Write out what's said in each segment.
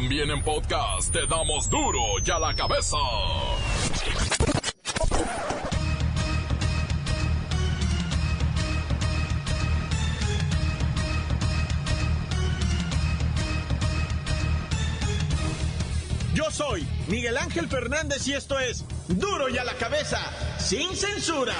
También en podcast te damos duro y a la cabeza. Yo soy Miguel Ángel Fernández y esto es Duro y a la cabeza, sin censura.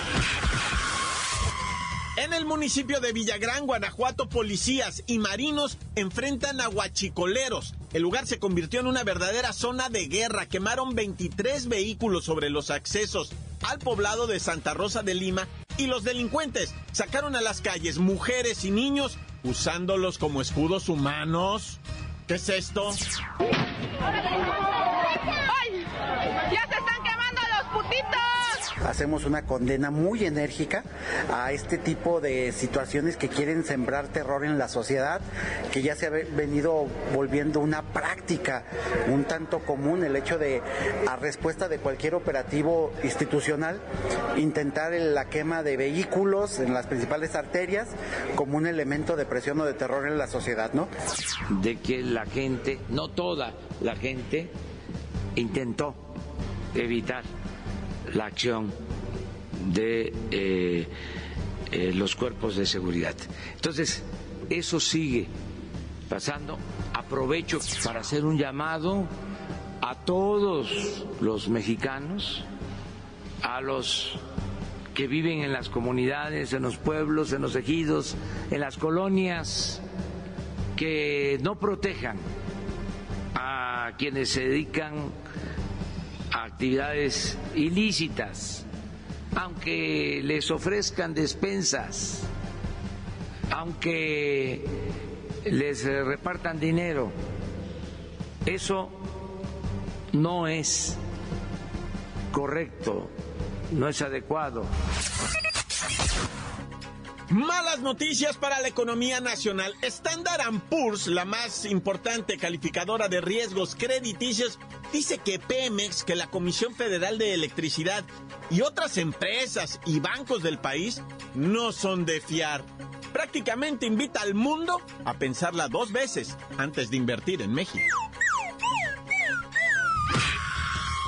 En el municipio de Villagrán, Guanajuato, policías y marinos enfrentan a huachicoleros. El lugar se convirtió en una verdadera zona de guerra. Quemaron 23 vehículos sobre los accesos al poblado de Santa Rosa de Lima y los delincuentes sacaron a las calles mujeres y niños usándolos como escudos humanos. ¿Qué es esto? ¡Ay! ¡Ya se están quemando los putitos! Hacemos una condena muy enérgica a este tipo de situaciones que quieren sembrar terror en la sociedad, que ya se ha venido volviendo una práctica un tanto común el hecho de, a respuesta de cualquier operativo institucional, intentar la quema de vehículos en las principales arterias como un elemento de presión o de terror en la sociedad, ¿no? De que la gente, no toda la gente, intentó evitar la acción de eh, eh, los cuerpos de seguridad. Entonces, eso sigue pasando. Aprovecho para hacer un llamado a todos los mexicanos, a los que viven en las comunidades, en los pueblos, en los ejidos, en las colonias, que no protejan a quienes se dedican actividades ilícitas, aunque les ofrezcan despensas, aunque les repartan dinero. Eso no es correcto, no es adecuado. Malas noticias para la economía nacional. Standard Poor's, la más importante calificadora de riesgos crediticios, dice que Pemex, que la Comisión Federal de Electricidad y otras empresas y bancos del país no son de fiar. Prácticamente invita al mundo a pensarla dos veces antes de invertir en México.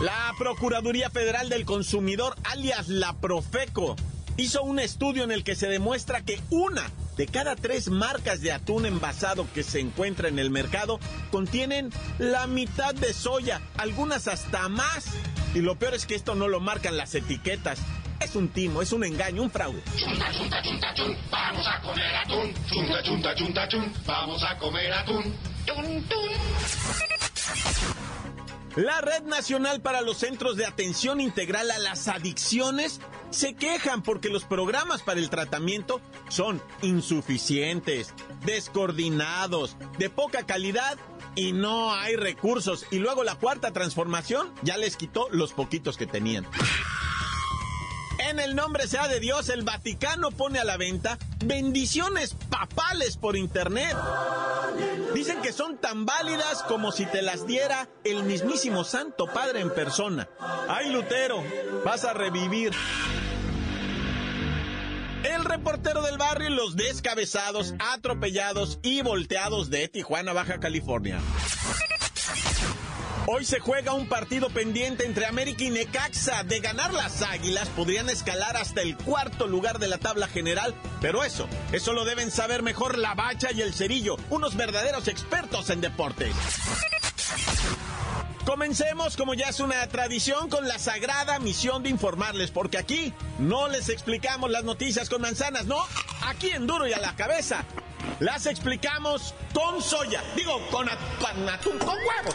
La Procuraduría Federal del Consumidor, alias la Profeco, hizo un estudio en el que se demuestra que una de cada tres marcas de atún envasado que se encuentra en el mercado contienen la mitad de soya, algunas hasta más. Y lo peor es que esto no lo marcan las etiquetas. Es un timo, es un engaño, un fraude. Chunta, chunta, chunta, chun, vamos a comer atún. Chunta, chunta, chunta, chun, vamos a comer atún. Tun, tun. La Red Nacional para los Centros de Atención Integral a las Adicciones se quejan porque los programas para el tratamiento son insuficientes, descoordinados, de poca calidad y no hay recursos. Y luego la cuarta transformación ya les quitó los poquitos que tenían. En el nombre sea de Dios, el Vaticano pone a la venta bendiciones papales por internet. Dicen que son tan válidas como si te las diera el mismísimo Santo Padre en persona. Ay, Lutero, vas a revivir. El reportero del barrio y los descabezados, atropellados y volteados de Tijuana, Baja California. Hoy se juega un partido pendiente entre América y Necaxa. De ganar las Águilas podrían escalar hasta el cuarto lugar de la tabla general, pero eso, eso lo deben saber mejor la Bacha y el Cerillo, unos verdaderos expertos en deportes. Comencemos, como ya es una tradición, con la sagrada misión de informarles, porque aquí no les explicamos las noticias con manzanas, no, aquí en duro y a la cabeza. Las explicamos con soya, digo, con atún, con huevos.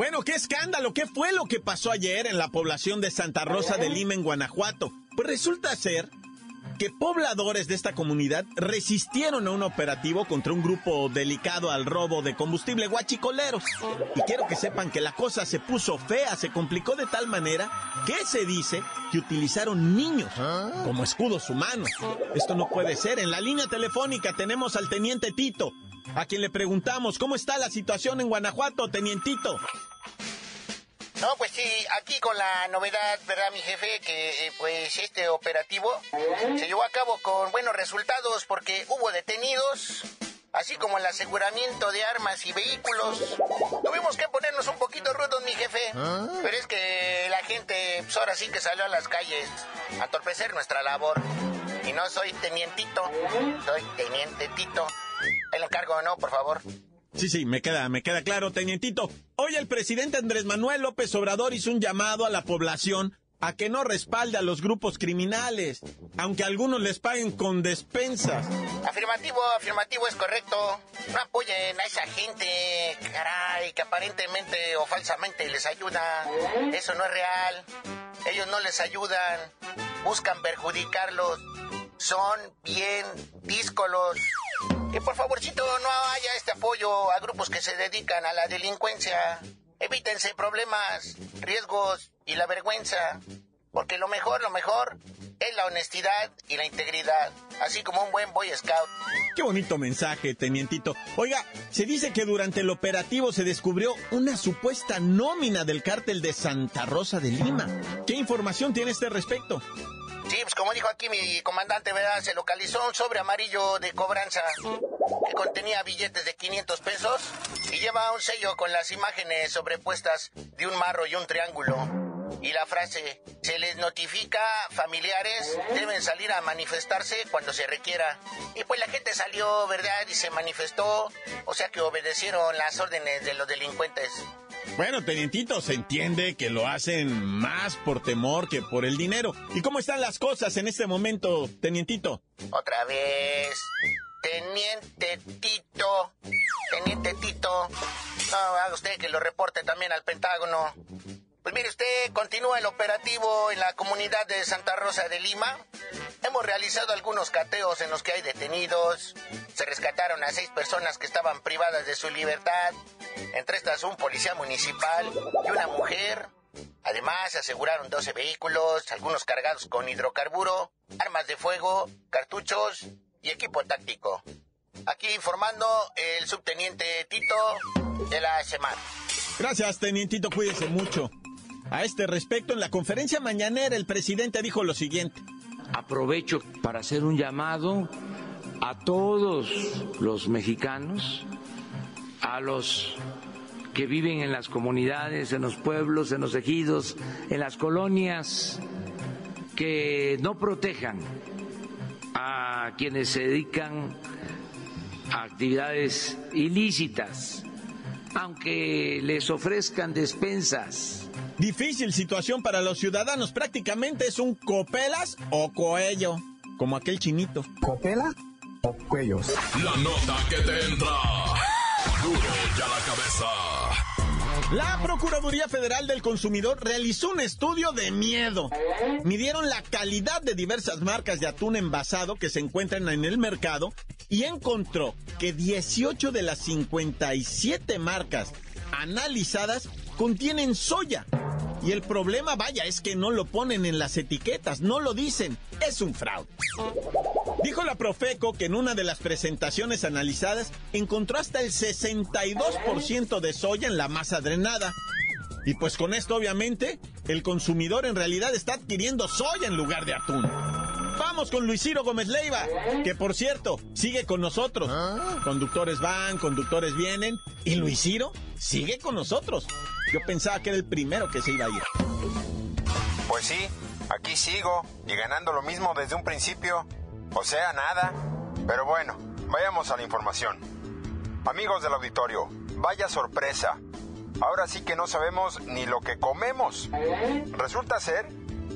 Bueno, qué escándalo, ¿qué fue lo que pasó ayer en la población de Santa Rosa de Lima, en Guanajuato? Pues resulta ser que pobladores de esta comunidad resistieron a un operativo contra un grupo delicado al robo de combustible guachicoleros. Y quiero que sepan que la cosa se puso fea, se complicó de tal manera que se dice que utilizaron niños como escudos humanos. Esto no puede ser. En la línea telefónica tenemos al teniente Tito, a quien le preguntamos cómo está la situación en Guanajuato, tenientito. No, pues sí, aquí con la novedad, ¿verdad, mi jefe? Que eh, pues este operativo se llevó a cabo con buenos resultados porque hubo detenidos, así como el aseguramiento de armas y vehículos. Tuvimos que ponernos un poquito rudos, mi jefe. Pero es que la gente, pues ahora sí que salió a las calles a entorpecer nuestra labor. Y no soy tenientito, soy teniente Tito. El encargo, ¿no? Por favor. Sí, sí, me queda, me queda claro, tenientito. Hoy el presidente Andrés Manuel López Obrador hizo un llamado a la población a que no respalde a los grupos criminales, aunque algunos les paguen con despensas. Afirmativo, afirmativo es correcto. No apoyen a esa gente, caray, que aparentemente o falsamente les ayuda. Eso no es real. Ellos no les ayudan. Buscan perjudicarlos. Son bien díscolos. Que por favorcito no haya este apoyo a grupos que se dedican a la delincuencia. Evítense problemas, riesgos y la vergüenza. Porque lo mejor, lo mejor es la honestidad y la integridad. Así como un buen Boy Scout. Qué bonito mensaje, tenientito. Oiga, se dice que durante el operativo se descubrió una supuesta nómina del cártel de Santa Rosa de Lima. ¿Qué información tiene este respecto? Sí, pues como dijo aquí mi comandante, ¿verdad? Se localizó un sobre amarillo de cobranza que contenía billetes de 500 pesos y lleva un sello con las imágenes sobrepuestas de un marro y un triángulo. Y la frase, se les notifica, familiares deben salir a manifestarse cuando se requiera. Y pues la gente salió, ¿verdad? Y se manifestó, o sea que obedecieron las órdenes de los delincuentes. Bueno, tenientito, se entiende que lo hacen más por temor que por el dinero. ¿Y cómo están las cosas en este momento, tenientito? Otra vez. Teniente Tito. Teniente Tito. No, haga usted que lo reporte también al Pentágono. Pues mire usted, continúa el operativo en la comunidad de Santa Rosa de Lima. Hemos realizado algunos cateos en los que hay detenidos. Se rescataron a seis personas que estaban privadas de su libertad. Entre estas un policía municipal y una mujer. Además, se aseguraron 12 vehículos, algunos cargados con hidrocarburo, armas de fuego, cartuchos y equipo táctico. Aquí informando el subteniente Tito de la semana. Gracias, tenientito, cuídese mucho. A este respecto, en la conferencia mañanera, el presidente dijo lo siguiente. Aprovecho para hacer un llamado a todos los mexicanos, a los que viven en las comunidades, en los pueblos, en los ejidos, en las colonias, que no protejan a quienes se dedican a actividades ilícitas, aunque les ofrezcan despensas. Difícil situación para los ciudadanos, prácticamente es un copelas o coello, como aquel chinito. ¿Copela o cuellos? La nota que te entra. La. La Procuraduría Federal del Consumidor realizó un estudio de miedo. Midieron la calidad de diversas marcas de atún envasado que se encuentran en el mercado y encontró que 18 de las 57 marcas analizadas contienen soya. Y el problema, vaya, es que no lo ponen en las etiquetas, no lo dicen. Es un fraude. Dijo la Profeco que en una de las presentaciones analizadas encontró hasta el 62% de soya en la masa drenada. Y pues con esto obviamente el consumidor en realidad está adquiriendo soya en lugar de atún. Vamos con Luis Ciro Gómez Leiva, que por cierto sigue con nosotros. Conductores van, conductores vienen y Luis Ciro sigue con nosotros. Yo pensaba que era el primero que se iba a ir. Pues sí, aquí sigo y ganando lo mismo desde un principio. O sea, nada. Pero bueno, vayamos a la información. Amigos del auditorio, vaya sorpresa. Ahora sí que no sabemos ni lo que comemos. Resulta ser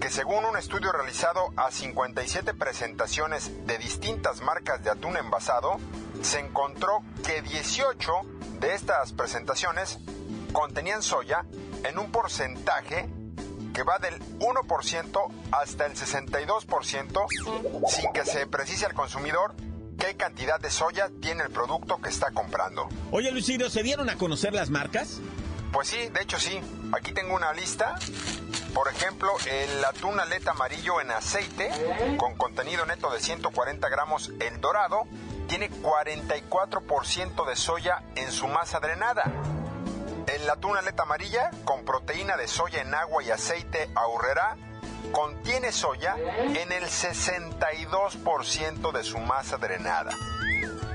que según un estudio realizado a 57 presentaciones de distintas marcas de atún envasado, se encontró que 18 de estas presentaciones contenían soya en un porcentaje que va del 1% hasta el 62% sin que se precise al consumidor qué cantidad de soya tiene el producto que está comprando. Oye, Lucido, ¿se dieron a conocer las marcas? Pues sí, de hecho sí. Aquí tengo una lista. Por ejemplo, el atún aleta amarillo en aceite, con contenido neto de 140 gramos, el dorado, tiene 44% de soya en su masa drenada. El atún aleta amarilla, con proteína de soya en agua y aceite ahorrerá, contiene soya en el 62% de su masa drenada.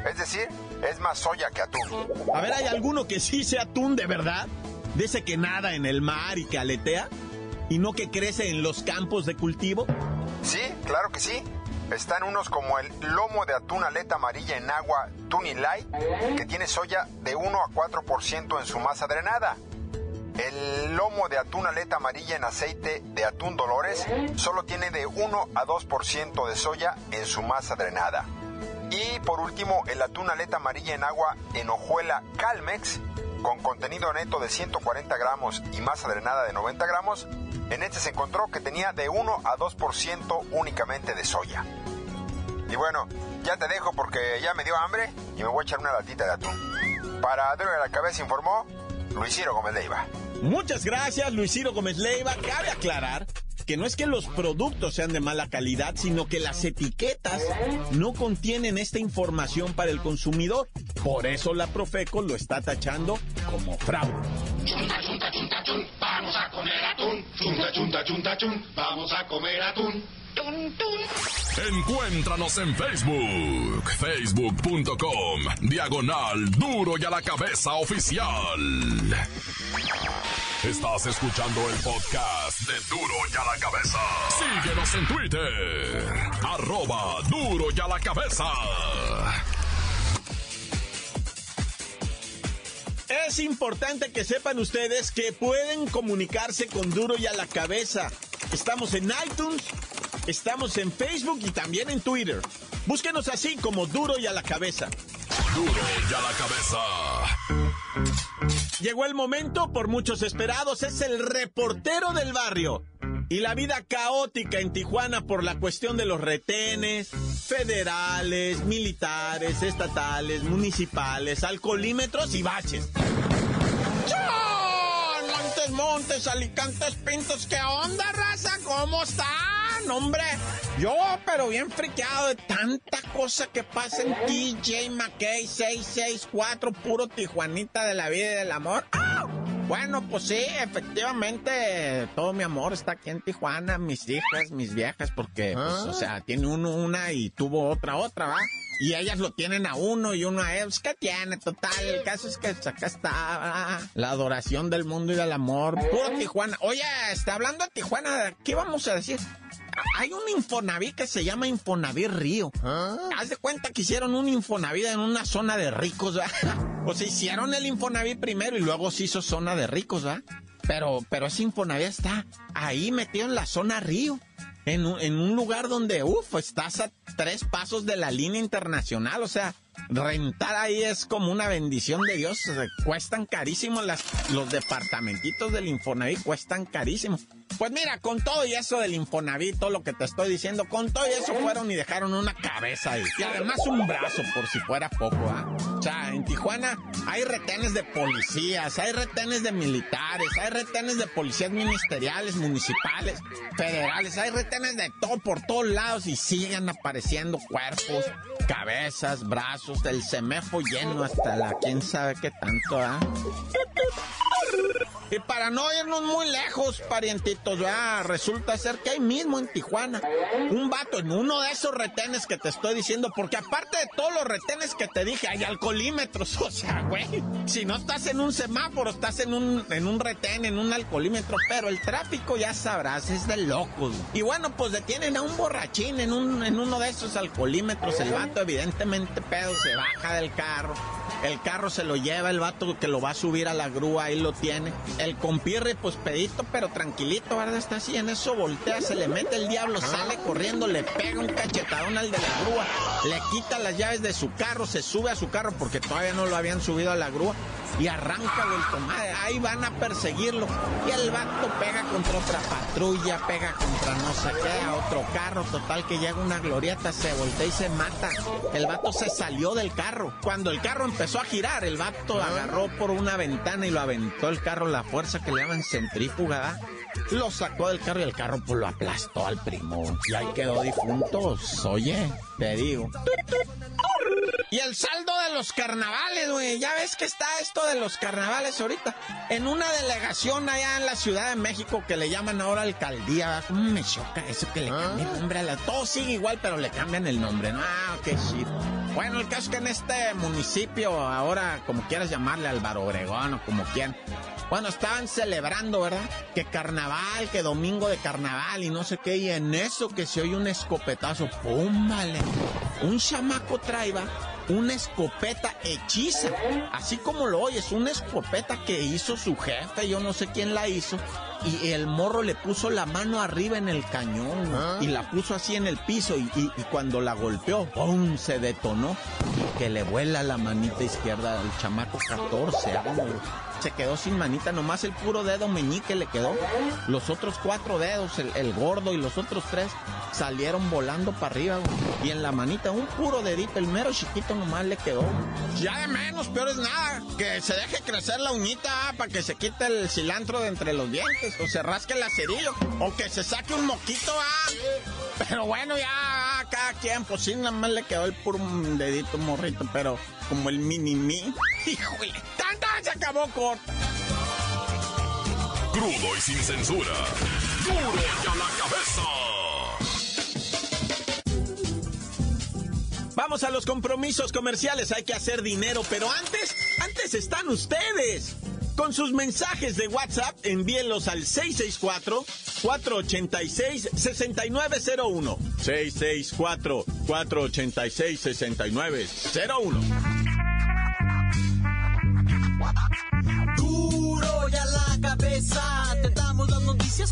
Es decir, es más soya que atún. A ver, ¿hay alguno que sí sea atún de verdad? ¿De que nada en el mar y que aletea? ¿Y no que crece en los campos de cultivo? Sí, claro que sí. Están unos como el lomo de atún aleta amarilla en agua Tuni Light, que tiene soya de 1 a 4% en su masa drenada. El lomo de atún aleta amarilla en aceite de atún Dolores solo tiene de 1 a 2% de soya en su masa drenada. Y por último, el atún aleta amarilla en agua en hojuela Calmex, con contenido neto de 140 gramos y masa drenada de 90 gramos, en este se encontró que tenía de 1 a 2% únicamente de soya. Y bueno, ya te dejo porque ya me dio hambre y me voy a echar una latita de atún. Para Duro de la Cabeza informó Luis Ciro Gómez Leiva. Muchas gracias, Luis Ciro Gómez Leiva. Cabe aclarar que no es que los productos sean de mala calidad, sino que las etiquetas no contienen esta información para el consumidor. Por eso la Profeco lo está tachando como fraude. Vamos a comer atún. Chunta, chunta, chunta, chun, vamos a comer atún. Tun. Encuéntranos en Facebook, facebook.com, diagonal duro y a la cabeza oficial. Estás escuchando el podcast de Duro y a la cabeza. Síguenos en Twitter, arroba duro y a la cabeza. Es importante que sepan ustedes que pueden comunicarse con Duro y a la cabeza. Estamos en iTunes, estamos en Facebook y también en Twitter. Búsquenos así como Duro y a la cabeza. Duro y a la cabeza. Llegó el momento por muchos esperados, es el reportero del barrio. Y la vida caótica en Tijuana por la cuestión de los retenes, federales, militares, estatales, municipales, alcoholímetros y baches. Montes, Montes, Alicantes, Pintos, ¿qué onda, raza? ¿Cómo están? Hombre, yo, pero bien friqueado de tanta cosa que pasa en TJ McKay 664, puro Tijuanita de la vida y del amor. ¡Ah! Bueno, pues sí, efectivamente, todo mi amor está aquí en Tijuana, mis hijas, mis viejas, porque, pues, o sea, tiene uno una y tuvo otra otra, ¿va? Y ellas lo tienen a uno y uno a ellos. ¿Qué tiene? Total, el caso es que pues, acá está la adoración del mundo y del amor. Puro Tijuana. Oye, está hablando de Tijuana, ¿qué vamos a decir? Hay un Infonavit que se llama Infonavit Río. Haz de cuenta que hicieron un Infonavit en una zona de ricos, ¿verdad? O sea, hicieron el Infonavit primero y luego se hizo zona de ricos, ¿verdad? Pero, pero ese Infonavit está ahí metido en la zona Río. En un, en un lugar donde, uff, estás a tres pasos de la línea internacional. O sea, rentar ahí es como una bendición de Dios. Cuestan carísimo las, los departamentitos del Infonavit, cuestan carísimo. Pues mira, con todo y eso del Infonavit, todo lo que te estoy diciendo, con todo y eso fueron y dejaron una cabeza ahí. Y además un brazo, por si fuera poco, ¿ah? O sea, en Tijuana hay retenes de policías, hay retenes de militares, hay retenes de policías ministeriales, municipales, federales, hay retenes de todo por todos lados y siguen apareciendo cuerpos, cabezas, brazos, el semefo lleno hasta la quién sabe qué tanto, ¿ah? Y para no irnos muy lejos, parientitos, ya resulta ser que hay mismo en Tijuana un vato en uno de esos retenes que te estoy diciendo, porque aparte de todos los retenes que te dije, hay alcoholímetros. O sea, güey, si no estás en un semáforo, estás en un, en un retén, en un alcoholímetro, pero el tráfico ya sabrás, es de locos. Y bueno, pues detienen a un borrachín en, un, en uno de esos alcoholímetros. El vato, evidentemente, pedo, se baja del carro El carro se lo lleva el vato que lo va a subir a la grúa, ahí lo tiene. El compierre, pues pedito, pero tranquilito, ¿verdad? Está así, en eso voltea, se le mete el diablo, sale corriendo, le pega un cachetadón al de la grúa, le quita las llaves de su carro, se sube a su carro porque todavía no lo habían subido a la grúa y arranca vuelto madre. Ahí van a perseguirlo. Y el vato pega contra otra patrulla, pega contra no sé qué, a otro carro. Total que llega una glorieta, se voltea y se mata. El vato se salió del carro. Cuando el carro empezó a girar, el vato agarró por una ventana y lo aventó el carro, la fuerza que le llaman centrífuga. Lo sacó del carro y el carro pues lo aplastó al primo. Y ahí quedó difunto. Oye, te digo. Y el saldo de los carnavales, güey. Ya ves que está esto de los carnavales ahorita. En una delegación allá en la Ciudad de México que le llaman ahora alcaldía. ¿Cómo me choca eso que le cambien el nombre a la... Todo sigue igual, pero le cambian el nombre. ¿no? Ah, qué shit. Bueno, el caso es que en este municipio, ahora como quieras llamarle Álvaro Obregón o como quieran, bueno, estaban celebrando, ¿verdad? Que carnaval, que domingo de carnaval y no sé qué. Y en eso que se oye un escopetazo, ¡pum! Vale. Un chamaco traiba una escopeta hechiza. Así como lo oyes, una escopeta que hizo su jefe, yo no sé quién la hizo. Y el morro le puso la mano arriba en el cañón y la puso así en el piso. Y, y- y cuando la golpeó, ¡pum! se detonó. Y que le vuela la manita izquierda al chamaco 14 años. Se quedó sin manita, nomás el puro dedo meñique le quedó. Los otros cuatro dedos, el, el gordo y los otros tres, salieron volando para arriba. Y en la manita, un puro dedito, el mero chiquito nomás le quedó. Ya de menos, peor es nada. Que se deje crecer la uñita para que se quite el cilantro de entre los dientes. O se rasque el acerillo. O que se saque un moquito, ah. Pero bueno, ya ah, cada quien, pues sí, nada le quedó el puro dedito morrito, pero como el mini mí. Híjole, tanta se acabó corto. Crudo y sin censura. Duro y a la cabeza. Vamos a los compromisos comerciales, hay que hacer dinero, pero antes, antes están ustedes. Con sus mensajes de WhatsApp, envíenlos al 664-486-6901. 664-486-6901.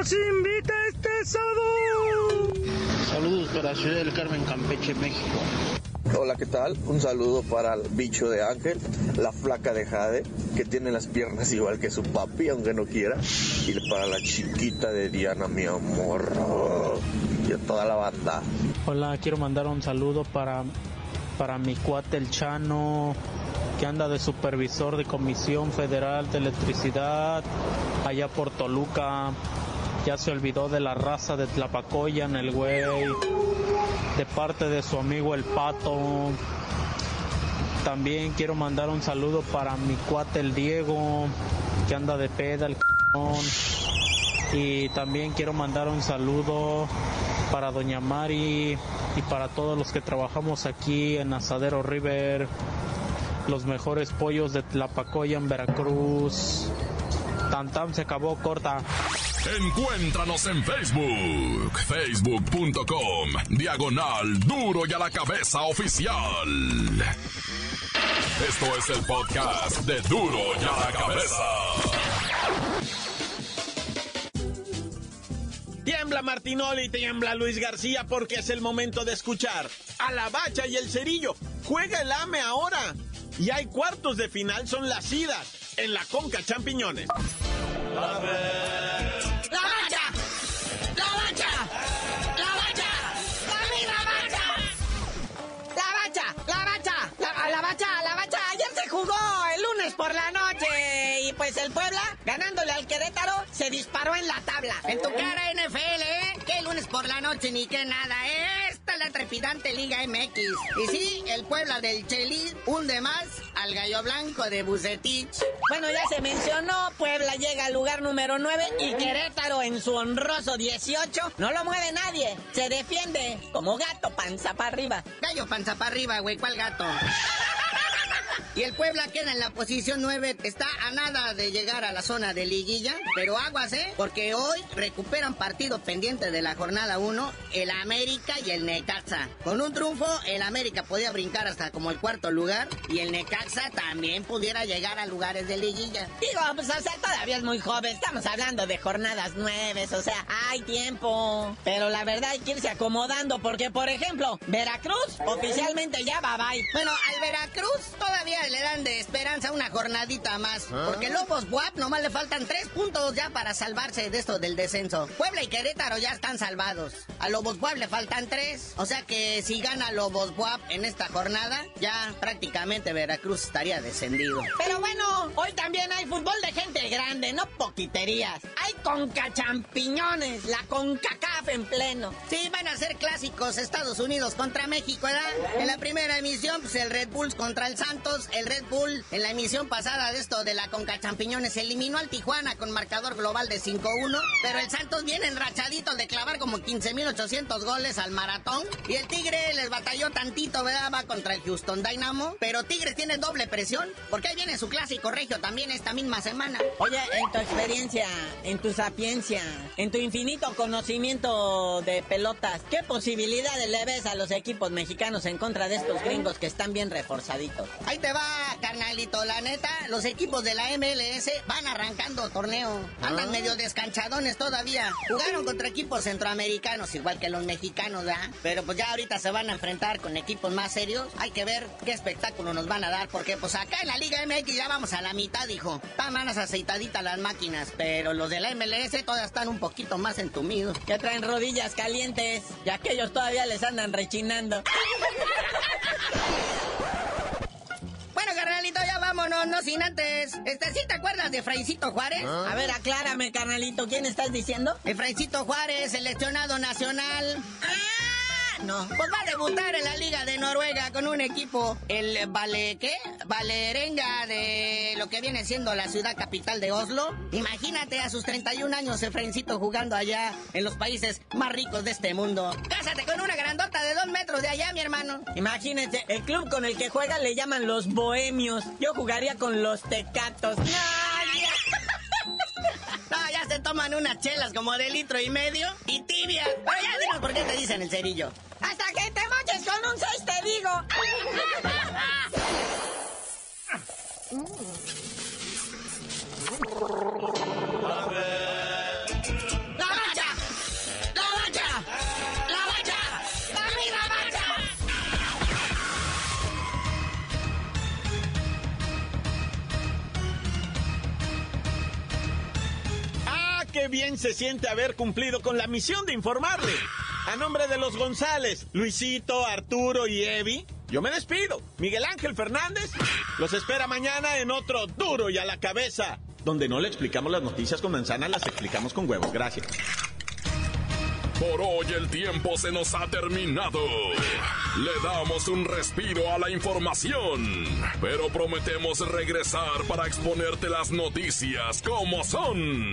¡Nos invita este sábado! Saludos para Ciudad del Carmen, Campeche, México. Hola, ¿qué tal? Un saludo para el bicho de Ángel, la flaca de Jade, que tiene las piernas igual que su papi, aunque no quiera. Y para la chiquita de Diana, mi amor. Y a toda la banda. Hola, quiero mandar un saludo para, para mi cuate el Chano, que anda de supervisor de Comisión Federal de Electricidad allá por Toluca. Ya se olvidó de la raza de Tlapacoyan, el güey. De parte de su amigo el Pato. También quiero mandar un saludo para mi cuate el Diego, que anda de peda el c******. Y también quiero mandar un saludo para Doña Mari y para todos los que trabajamos aquí en Asadero River, los mejores pollos de Tlapacoya en Veracruz. Tan tan se acabó corta. Encuéntranos en Facebook, facebook.com, diagonal duro y a la cabeza oficial. Esto es el podcast de duro y a la cabeza. Tiembla Martinoli, tiembla Luis García porque es el momento de escuchar a la bacha y el cerillo. Juega el AME ahora. Y hay cuartos de final, son las idas en la Conca Champiñones. ¡La bacha! Por la noche y pues el Puebla, ganándole al Querétaro, se disparó en la tabla. En tu cara, NFL, ¿eh? Que lunes por la noche ni que nada. Esta la trepidante Liga MX. Y sí, el Puebla del Chelis hunde más al Gallo Blanco de Bucetich. Bueno, ya se mencionó, Puebla llega al lugar número 9 y Querétaro en su honroso 18 no lo mueve nadie. Se defiende como gato panza para arriba. Gallo panza para arriba, güey, ¿cuál gato? Y el Puebla queda en la posición 9, está a nada de llegar a la zona de liguilla, pero aguas, ¿eh? Porque hoy recuperan partido pendiente de la jornada 1 el América y el Necaxa. Con un triunfo, el América podía brincar hasta como el cuarto lugar y el Necaxa también pudiera llegar a lugares de liguilla. Digo, pues o sea, todavía es muy joven, estamos hablando de jornadas 9, o sea, hay tiempo. Pero la verdad hay que irse acomodando porque, por ejemplo, Veracruz oficialmente ya va bye. Bueno, al Veracruz todavía le dan de esperanza una jornadita más. Porque Lobos Buap nomás le faltan tres puntos ya para salvarse de esto del descenso. Puebla y Querétaro ya están salvados. A Lobos Buap le faltan tres. O sea que si gana Lobos Buap en esta jornada, ya prácticamente Veracruz estaría descendido. Pero bueno, hoy también hay fútbol de gente grande, no poquiterías. Hay conca champiñones, la CONCACAF en pleno. Sí, van a ser clásicos Estados Unidos contra México, ¿verdad? En la primera emisión, pues el Red Bulls contra el Santos el Red Bull en la emisión pasada de esto de la Conca Champiñones eliminó al Tijuana con marcador global de 5-1, pero el Santos viene enrachadito de clavar como 15.800 goles al maratón y el Tigre les batalló tantito, ¿verdad? Va contra el Houston Dynamo, pero Tigres tiene doble presión porque ahí viene su clásico regio también esta misma semana. Oye, en tu experiencia, en tu sapiencia, en tu infinito conocimiento de pelotas, ¿qué posibilidades le ves a los equipos mexicanos en contra de estos gringos que están bien reforzaditos? Ahí te va, carnalito. La neta, los equipos de la MLS van arrancando torneo. Andan Ah. medio descanchadones todavía. Jugaron contra equipos centroamericanos, igual que los mexicanos, ¿verdad? Pero pues ya ahorita se van a enfrentar con equipos más serios. Hay que ver qué espectáculo nos van a dar, porque pues acá en la Liga MX ya vamos a la mitad, hijo. Están manos aceitaditas las máquinas, pero los de la MLS todavía están un poquito más entumidos. Ya traen rodillas calientes, y aquellos todavía les andan rechinando. Vámonos, no sin antes. Este, ¿sí te acuerdas de Efraíncito Juárez? A ver, aclárame, carnalito, ¿quién estás diciendo? Efraíncito Juárez, seleccionado nacional. ¡Ah! No, pues va a debutar en la Liga de Noruega con un equipo, el Vale, ¿qué? Valerenga de lo que viene siendo la ciudad capital de Oslo. Imagínate a sus 31 años Efraíncito jugando allá en los países más ricos de este mundo. Cásate con una grandota de dos metros de allá, mi hermano. Imagínense, el club con el que juega le llaman los bohemios. Yo jugaría con los tecatos. ¡No, ya! No, ya se toman unas chelas como de litro y medio y tibias. Pero ya dinos por qué te dicen el cerillo. Hasta que te moches con un 6 te digo. ¡La mancha! ¡La mancha! ¡La mancha! ¡La misma mancha! Ah, qué bien se siente haber cumplido con la misión de informarle. A nombre de los González, Luisito, Arturo y Evi, yo me despido. Miguel Ángel Fernández los espera mañana en otro duro y a la cabeza, donde no le explicamos las noticias con manzana, las explicamos con huevos. Gracias. Por hoy el tiempo se nos ha terminado. Le damos un respiro a la información, pero prometemos regresar para exponerte las noticias como son.